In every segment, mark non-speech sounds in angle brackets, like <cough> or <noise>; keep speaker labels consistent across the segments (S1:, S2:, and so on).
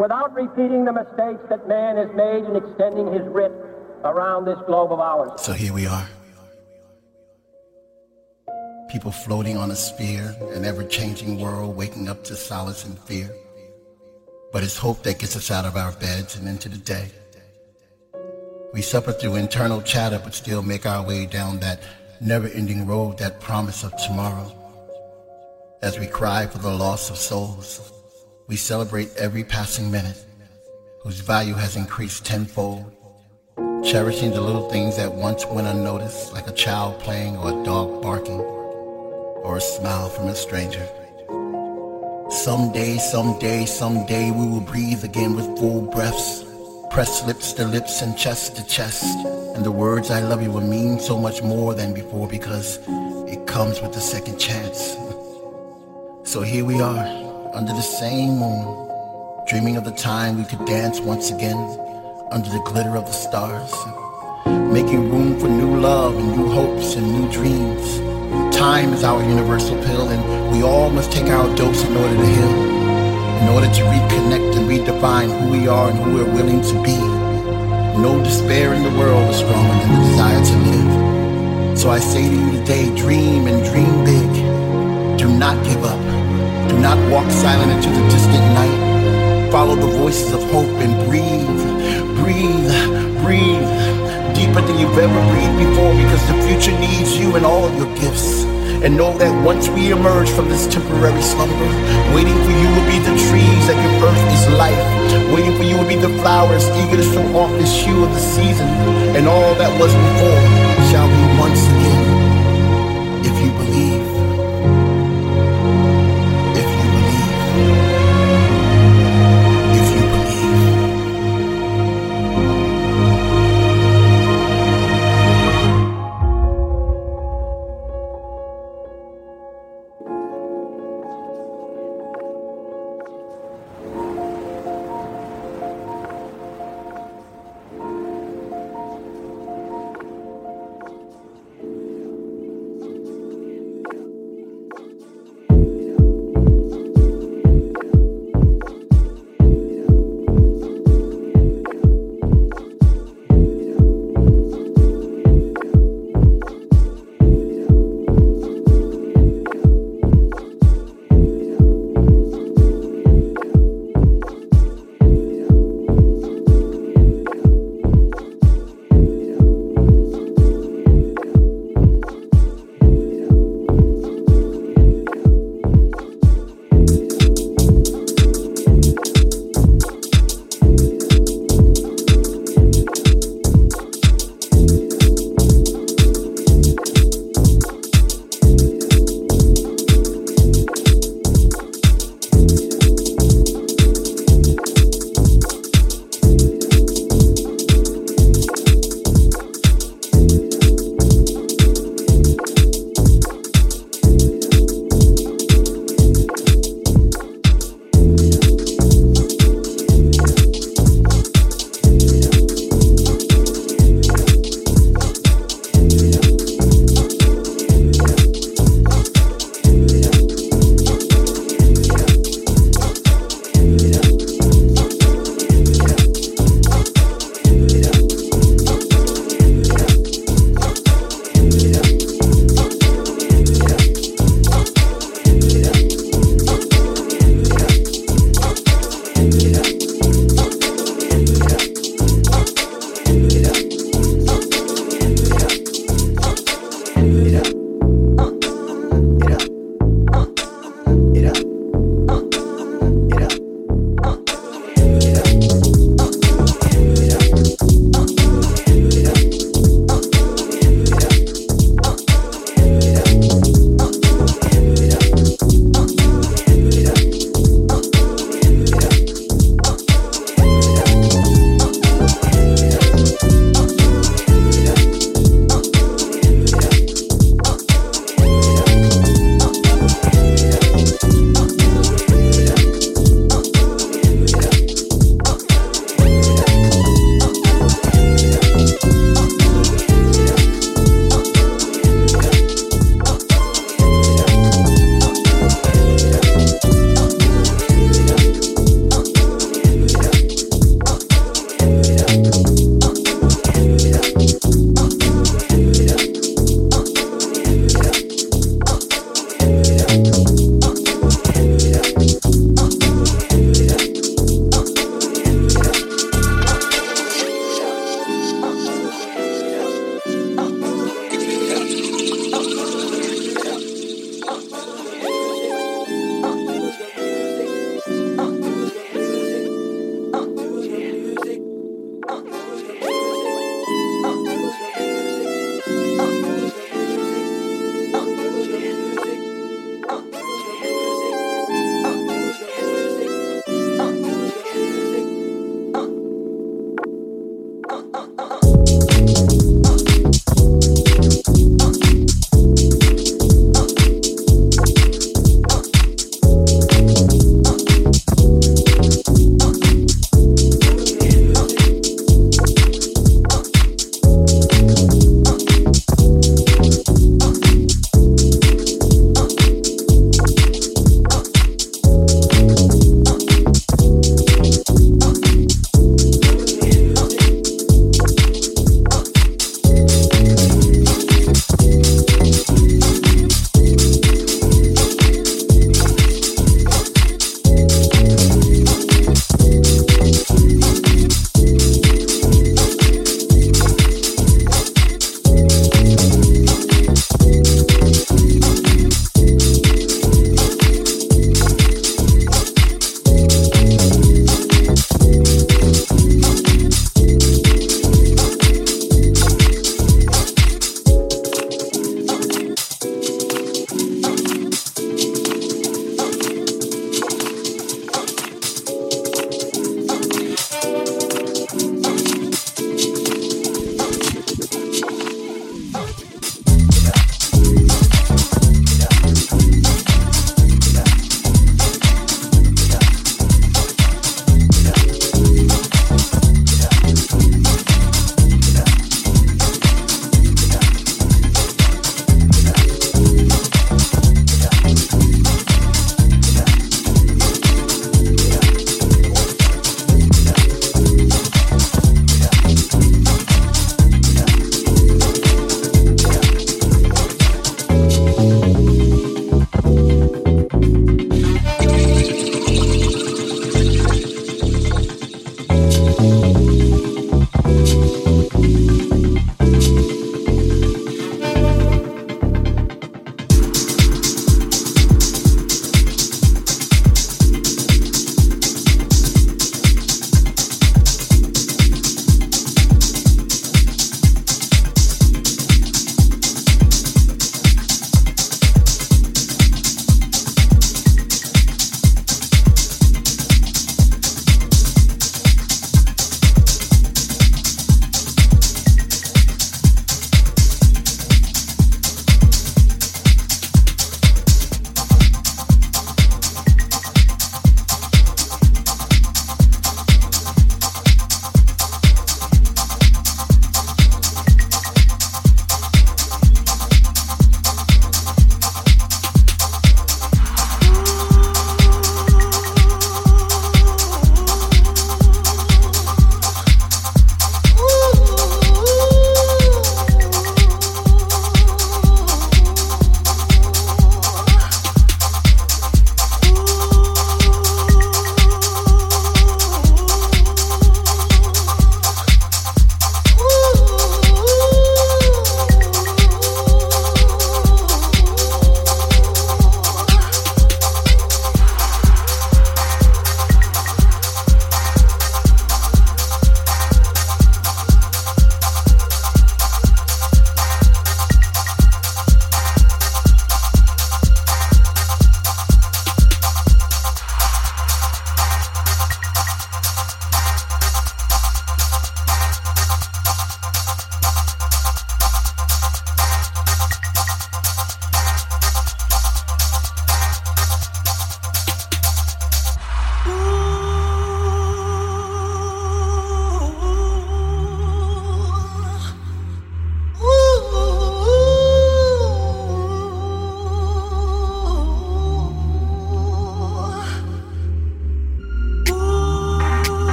S1: without repeating the mistakes that man has made in extending his writ around this globe of ours.
S2: So here we are. People floating on a sphere, an ever changing world, waking up to solace and fear. But it's hope that gets us out of our beds and into the day. We suffer through internal chatter, but still make our way down that never ending road, that promise of tomorrow. As we cry for the loss of souls, we celebrate every passing minute, whose value has increased tenfold, cherishing the little things that once went unnoticed, like a child playing or a dog barking, or a smile from a stranger. Someday, someday, someday we will breathe again with full breaths, press lips to lips and chest to chest, and the words I love you will mean so much more than before because it comes with a second chance. <laughs> So here we are, under the same moon, dreaming of the time we could dance once again under the glitter of the stars, making room for new love and new hopes and new dreams. Time is our universal pill, and we all must take our dose in order to heal, in order to reconnect and redefine who we are and who we're willing to be. No despair in the world is stronger than the desire to live. So I say to you today, dream and dream big. Do not give up. Do not walk silent into the distant night. Follow the voices of hope and breathe, breathe, breathe deeper than you've ever breathed before because the future needs you and all your gifts. And know that once we emerge from this temporary slumber, waiting for you will be the trees that give earth its life. Waiting for you will be the flowers eager to show off this hue of the season. And all that was before shall be once again.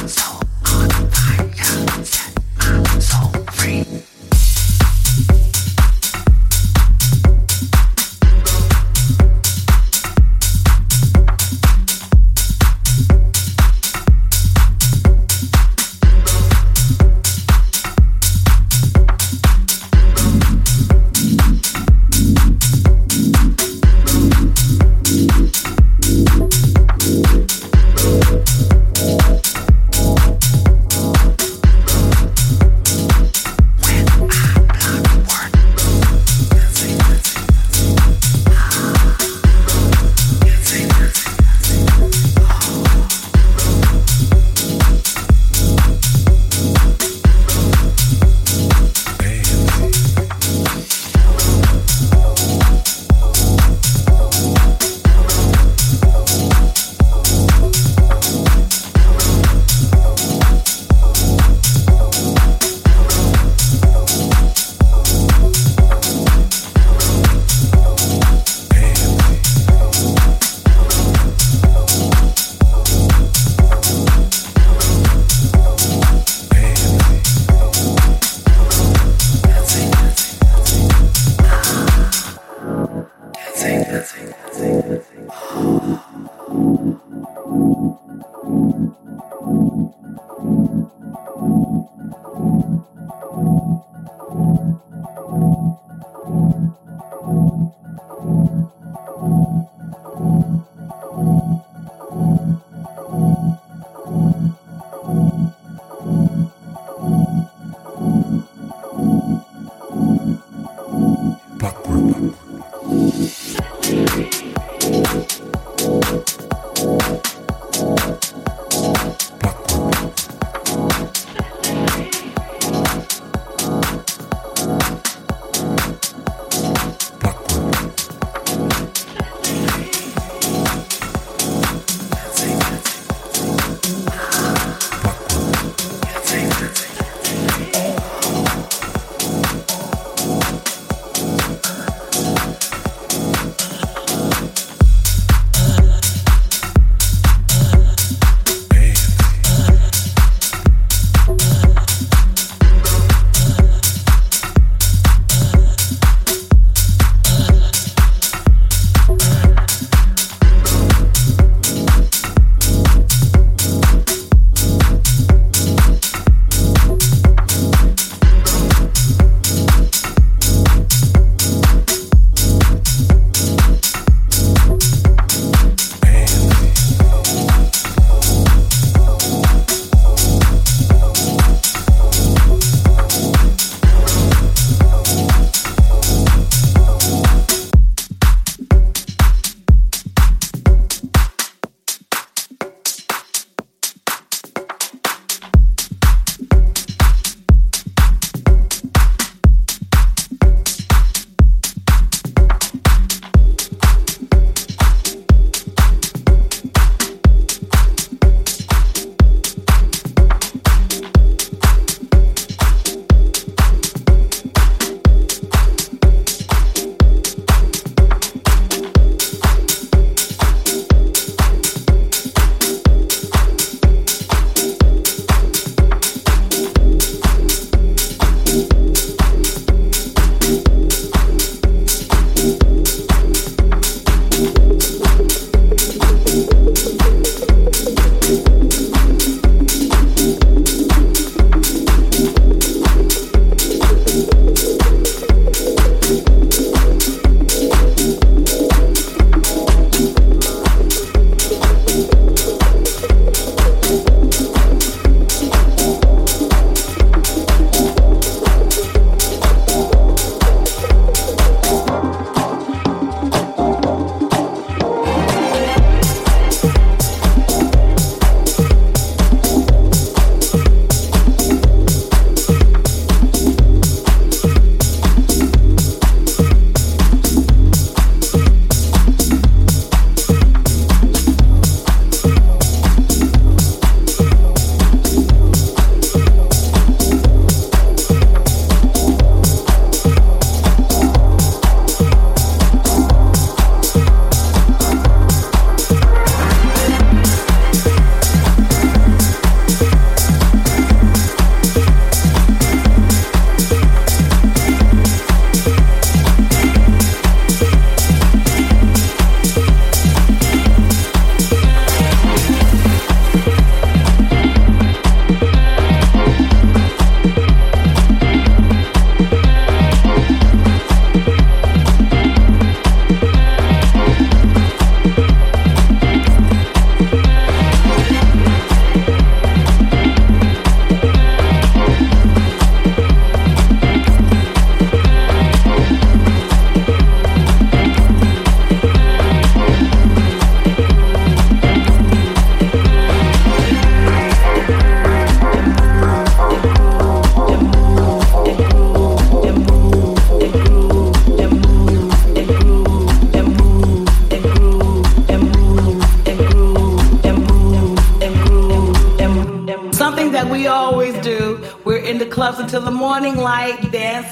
S3: Clockwork.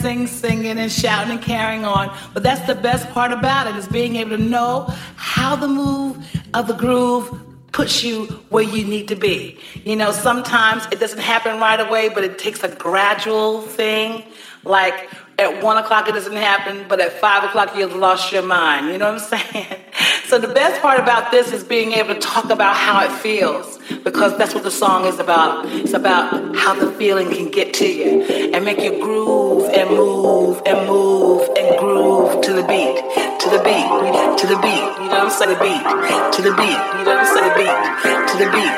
S3: Dancing, singing, and shouting and carrying on. But that's the best part about it is being able to know how the move of the groove puts you where you need to be. You know, sometimes it doesn't happen right away, but it takes a gradual thing. Like at one o'clock it doesn't happen, but at five o'clock you've lost your mind. You know what I'm <laughs> saying? So the best part about this is being able to talk about how it feels, because that's what the song is about. It's about how the feeling can get to you and make you groove and move and move and groove to the beat, to the beat, to the beat. You know what I'm saying? The beat, to the beat. You know what I'm saying? The beat, to the beat.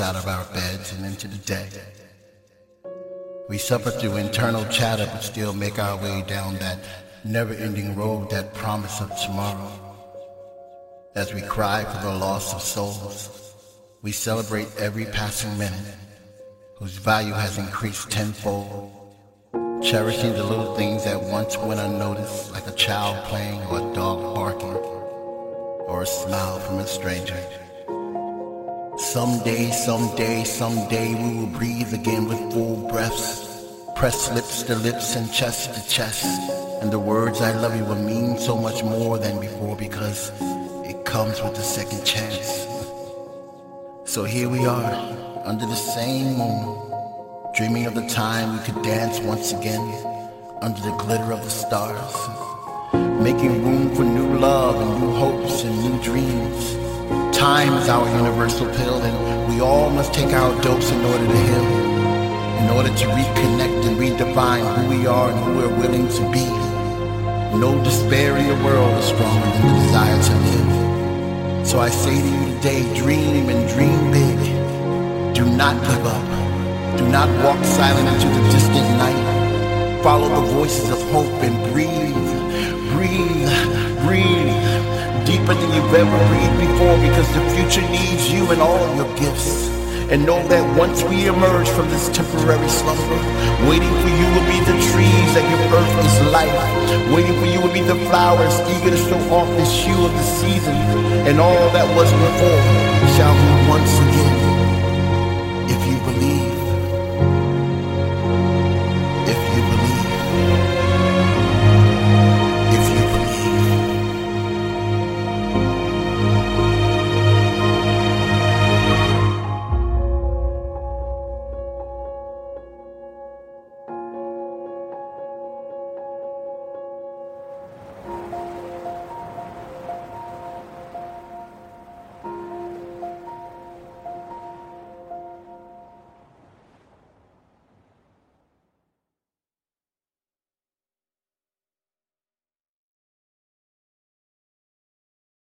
S2: Out of our beds and into the day. We suffer through internal chatter, but still make our way down that never ending road that promise of tomorrow. As we cry for the loss of souls, we celebrate every passing minute whose value has increased tenfold. Cherishing the little things that once went unnoticed, like a child playing or a dog barking or a smile from a stranger. Someday, someday, someday we will breathe again with full breaths. Press lips to lips and chest to chest. And the words I love you will mean so much more than before because it comes with a second chance. So here we are, under the same moon, dreaming of the time we could dance once again under the glitter of the stars making room for new love and new hopes and new dreams. Time is our universal pill, and we all must take our dose in order to heal, in order to reconnect and redefine who we are and who we're willing to be. No despair in the world is stronger than the desire to live. So I say to you today, dream and dream big. Do not give up. Do not walk silent into the distant night. Follow the voices of hope and breathe breathe, breathe deeper than you've ever breathed before because the future needs you and all your gifts. And know that once we emerge from this temporary slumber, waiting for you will be the trees that give earth its life. Waiting for you will be the flowers eager to show off the hue of the season. And all that was before shall be once again.